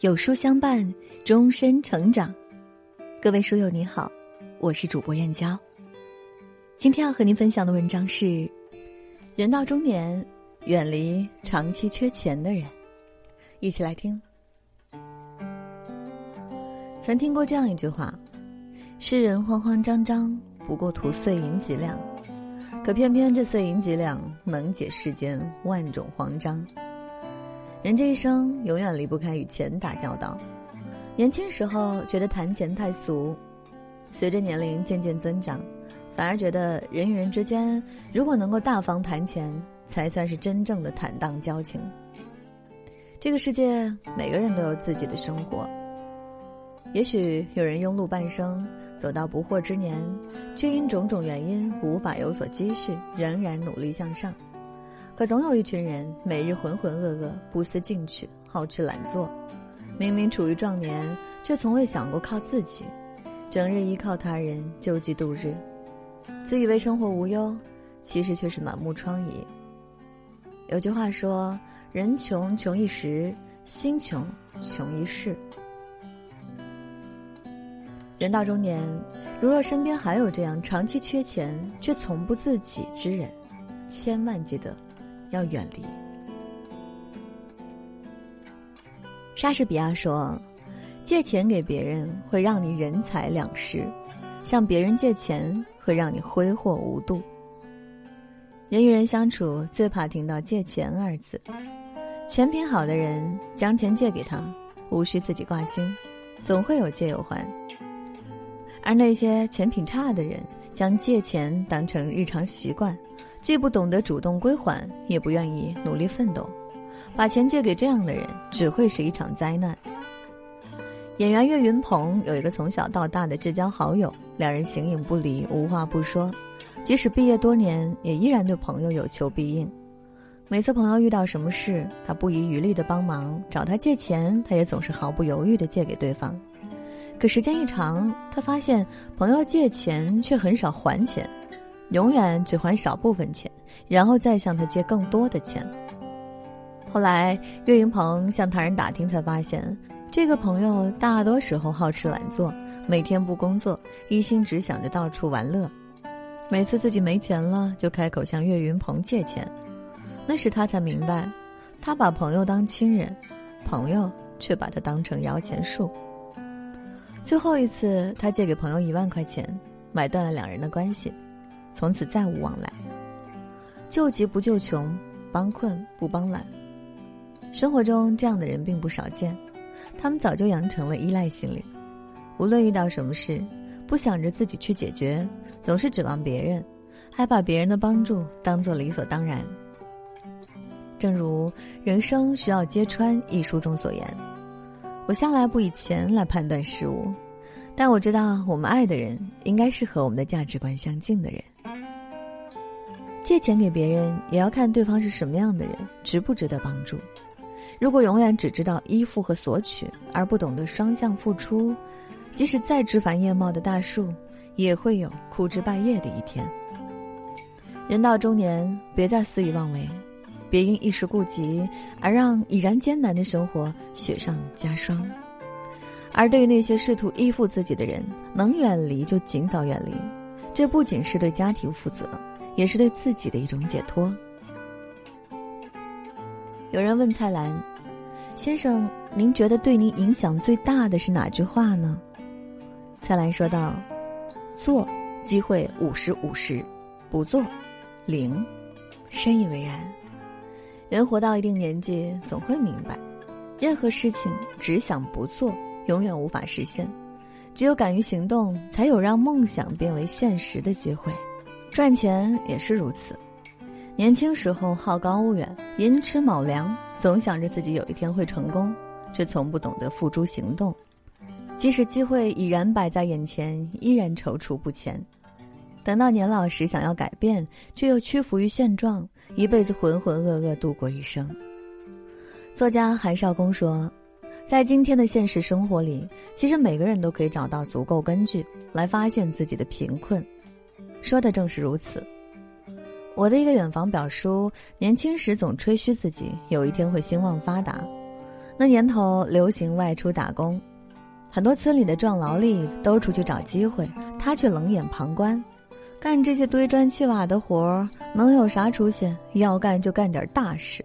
有书相伴，终身成长。各位书友你好，我是主播燕娇。今天要和您分享的文章是：人到中年，远离长期缺钱的人。一起来听。曾听过这样一句话：世人慌慌张张，不过图碎银几两，可偏偏这碎银几两，能解世间万种慌张。人这一生永远离不开与钱打交道。年轻时候觉得谈钱太俗，随着年龄渐渐增长，反而觉得人与人之间如果能够大方谈钱，才算是真正的坦荡交情。这个世界每个人都有自己的生活，也许有人庸碌半生，走到不惑之年，却因种种原因无法有所积蓄，仍然努力向上。可总有一群人每日浑浑噩噩、不思进取、好吃懒做，明明处于壮年，却从未想过靠自己，整日依靠他人救济度日，自以为生活无忧，其实却是满目疮痍。有句话说：“人穷穷一时，心穷穷一世。”人到中年，如若身边还有这样长期缺钱却从不自己之人，千万记得。要远离。莎士比亚说：“借钱给别人会让你人财两失，向别人借钱会让你挥霍无度。”人与人相处最怕听到“借钱”二字。钱品好的人将钱借给他，无需自己挂心，总会有借有还；而那些钱品差的人，将借钱当成日常习惯。既不懂得主动归还，也不愿意努力奋斗，把钱借给这样的人，只会是一场灾难。演员岳云鹏有一个从小到大的至交好友，两人形影不离，无话不说，即使毕业多年，也依然对朋友有求必应。每次朋友遇到什么事，他不遗余力的帮忙，找他借钱，他也总是毫不犹豫的借给对方。可时间一长，他发现朋友借钱却很少还钱。永远只还少部分钱，然后再向他借更多的钱。后来，岳云鹏向他人打听，才发现这个朋友大多时候好吃懒做，每天不工作，一心只想着到处玩乐。每次自己没钱了，就开口向岳云鹏借钱。那时他才明白，他把朋友当亲人，朋友却把他当成摇钱树。最后一次，他借给朋友一万块钱，买断了两人的关系。从此再无往来。救急不救穷，帮困不帮懒。生活中这样的人并不少见，他们早就养成了依赖心理，无论遇到什么事，不想着自己去解决，总是指望别人，还把别人的帮助当做理所当然。正如《人生需要揭穿》一书中所言：“我向来不以钱来判断事物，但我知道我们爱的人应该是和我们的价值观相近的人。”借钱给别人也要看对方是什么样的人，值不值得帮助。如果永远只知道依附和索取，而不懂得双向付出，即使再枝繁叶茂的大树，也会有枯枝败叶的一天。人到中年，别再肆意妄为，别因一时顾及而让已然艰难的生活雪上加霜。而对于那些试图依附自己的人，能远离就尽早远离，这不仅是对家庭负责。也是对自己的一种解脱。有人问蔡澜：“先生，您觉得对您影响最大的是哪句话呢？”蔡澜说道：“做，机会五十五十；不做，零。”深以为然。人活到一定年纪，总会明白，任何事情只想不做，永远无法实现。只有敢于行动，才有让梦想变为现实的机会。赚钱也是如此，年轻时候好高骛远，寅吃卯粮，总想着自己有一天会成功，却从不懂得付诸行动。即使机会已然摆在眼前，依然踌躇不前。等到年老时，想要改变，却又屈服于现状，一辈子浑浑噩噩度过一生。作家韩少功说：“在今天的现实生活里，其实每个人都可以找到足够根据来发现自己的贫困。”说的正是如此。我的一个远房表叔，年轻时总吹嘘自己有一天会兴旺发达，那年头流行外出打工，很多村里的壮劳力都出去找机会，他却冷眼旁观，干这些堆砖砌瓦的活儿，能有啥出息？要干就干点大事。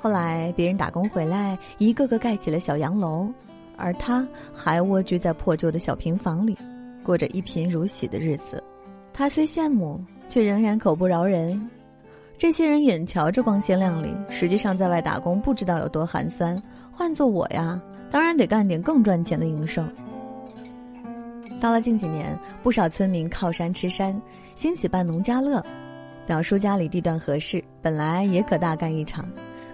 后来别人打工回来，一个个盖起了小洋楼，而他还蜗居在破旧的小平房里，过着一贫如洗的日子。他虽羡慕，却仍然口不饶人。这些人眼瞧着光鲜亮丽，实际上在外打工不知道有多寒酸。换做我呀，当然得干点更赚钱的营生。到了近几年，不少村民靠山吃山，兴起办农家乐。表叔家里地段合适，本来也可大干一场，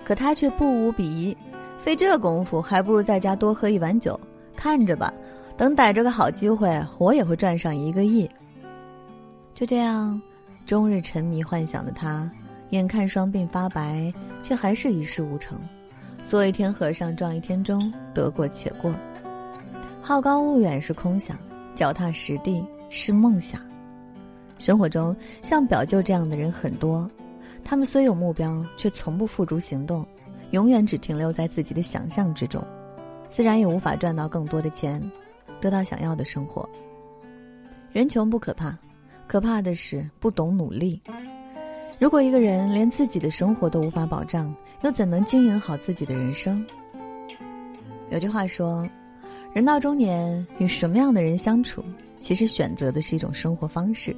可他却不无鄙夷，费这功夫还不如在家多喝一碗酒。看着吧，等逮着个好机会，我也会赚上一个亿。就这样，终日沉迷幻想的他。眼看双鬓发白，却还是一事无成。做一天和尚撞一天钟，得过且过。好高骛远是空想，脚踏实地是梦想。生活中像表舅这样的人很多，他们虽有目标，却从不付诸行动，永远只停留在自己的想象之中，自然也无法赚到更多的钱，得到想要的生活。人穷不可怕，可怕的是不懂努力。如果一个人连自己的生活都无法保障，又怎能经营好自己的人生？有句话说：“人到中年，与什么样的人相处，其实选择的是一种生活方式。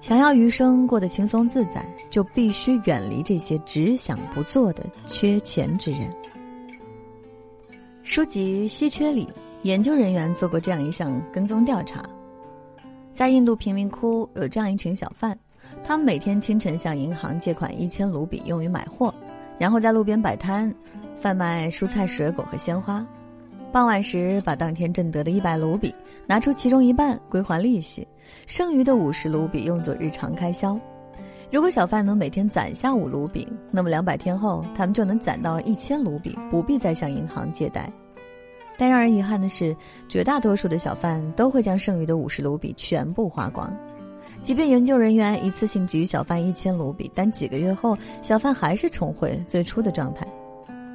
想要余生过得轻松自在，就必须远离这些只想不做的缺钱之人。”书籍《稀缺》里，研究人员做过这样一项跟踪调查：在印度贫民窟，有这样一群小贩。他们每天清晨向银行借款一千卢比用于买货，然后在路边摆摊，贩卖蔬菜、水果和鲜花。傍晚时，把当天挣得的一百卢比拿出其中一半归还利息，剩余的五十卢比用作日常开销。如果小贩能每天攒下五卢比，那么两百天后，他们就能攒到一千卢比，不必再向银行借贷。但让人遗憾的是，绝大多数的小贩都会将剩余的五十卢比全部花光。即便研究人员一次性给予小贩一千卢比，但几个月后，小贩还是重回最初的状态。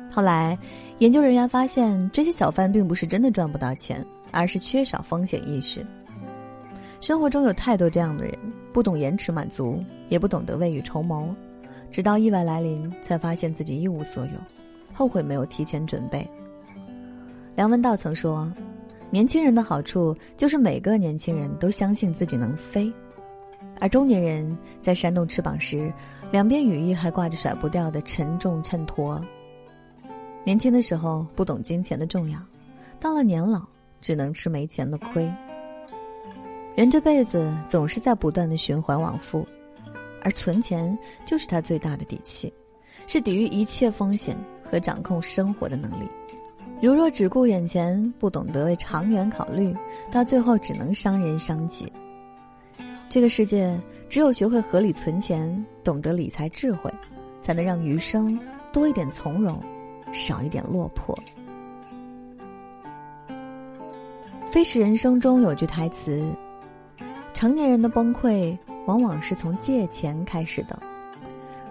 后来，研究人员发现，这些小贩并不是真的赚不到钱，而是缺少风险意识。生活中有太多这样的人，不懂延迟满足，也不懂得未雨绸缪，直到意外来临，才发现自己一无所有，后悔没有提前准备。梁文道曾说：“年轻人的好处就是每个年轻人都相信自己能飞。”而中年人在扇动翅膀时，两边羽翼还挂着甩不掉的沉重衬托。年轻的时候不懂金钱的重要，到了年老只能吃没钱的亏。人这辈子总是在不断的循环往复，而存钱就是他最大的底气，是抵御一切风险和掌控生活的能力。如若只顾眼前，不懂得为长远考虑，到最后只能伤人伤己。这个世界，只有学会合理存钱，懂得理财智慧，才能让余生多一点从容，少一点落魄。《飞驰人生》中有句台词：“成年人的崩溃，往往是从借钱开始的。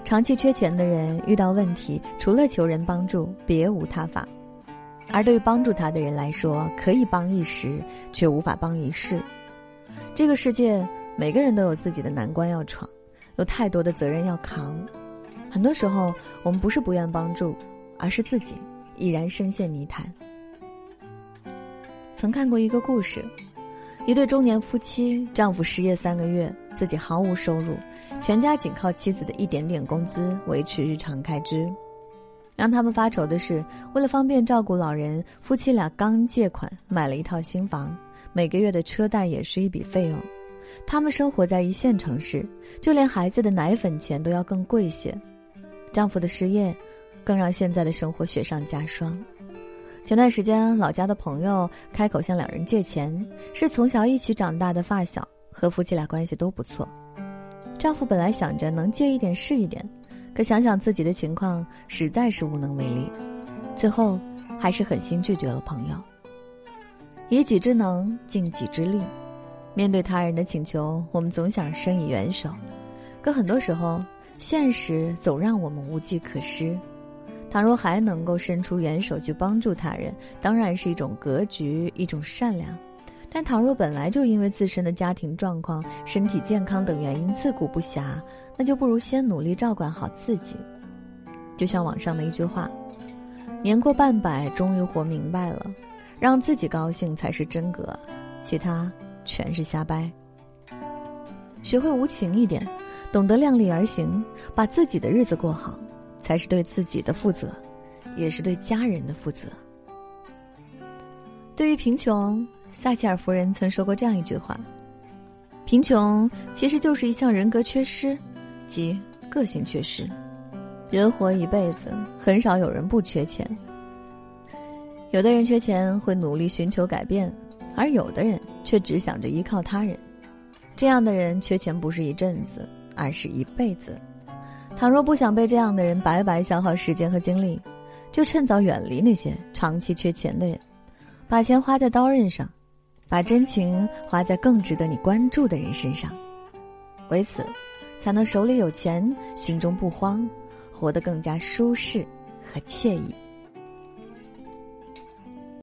长期缺钱的人，遇到问题除了求人帮助，别无他法。而对于帮助他的人来说，可以帮一时，却无法帮一世。这个世界。”每个人都有自己的难关要闯，有太多的责任要扛。很多时候，我们不是不愿帮助，而是自己已然深陷泥潭。曾看过一个故事，一对中年夫妻，丈夫失业三个月，自己毫无收入，全家仅靠妻子的一点点工资维持日常开支。让他们发愁的是，为了方便照顾老人，夫妻俩刚借款买了一套新房，每个月的车贷也是一笔费用。他们生活在一线城市，就连孩子的奶粉钱都要更贵些。丈夫的失业，更让现在的生活雪上加霜。前段时间，老家的朋友开口向两人借钱，是从小一起长大的发小，和夫妻俩关系都不错。丈夫本来想着能借一点是一点，可想想自己的情况，实在是无能为力，最后还是狠心拒绝了朋友。以己之能尽己之力。面对他人的请求，我们总想伸以援手，可很多时候，现实总让我们无计可施。倘若还能够伸出援手去帮助他人，当然是一种格局，一种善良。但倘若本来就因为自身的家庭状况、身体健康等原因自顾不暇，那就不如先努力照管好自己。就像网上的一句话：“年过半百，终于活明白了，让自己高兴才是真格，其他全是瞎掰。”学会无情一点，懂得量力而行，把自己的日子过好，才是对自己的负责，也是对家人的负责。对于贫穷。撒切尔夫人曾说过这样一句话：“贫穷其实就是一项人格缺失，即个性缺失。人活一辈子，很少有人不缺钱。有的人缺钱会努力寻求改变，而有的人却只想着依靠他人。这样的人缺钱不是一阵子，而是一辈子。倘若不想被这样的人白白消耗时间和精力，就趁早远离那些长期缺钱的人，把钱花在刀刃上。”把真情花在更值得你关注的人身上，为此，才能手里有钱，心中不慌，活得更加舒适和惬意。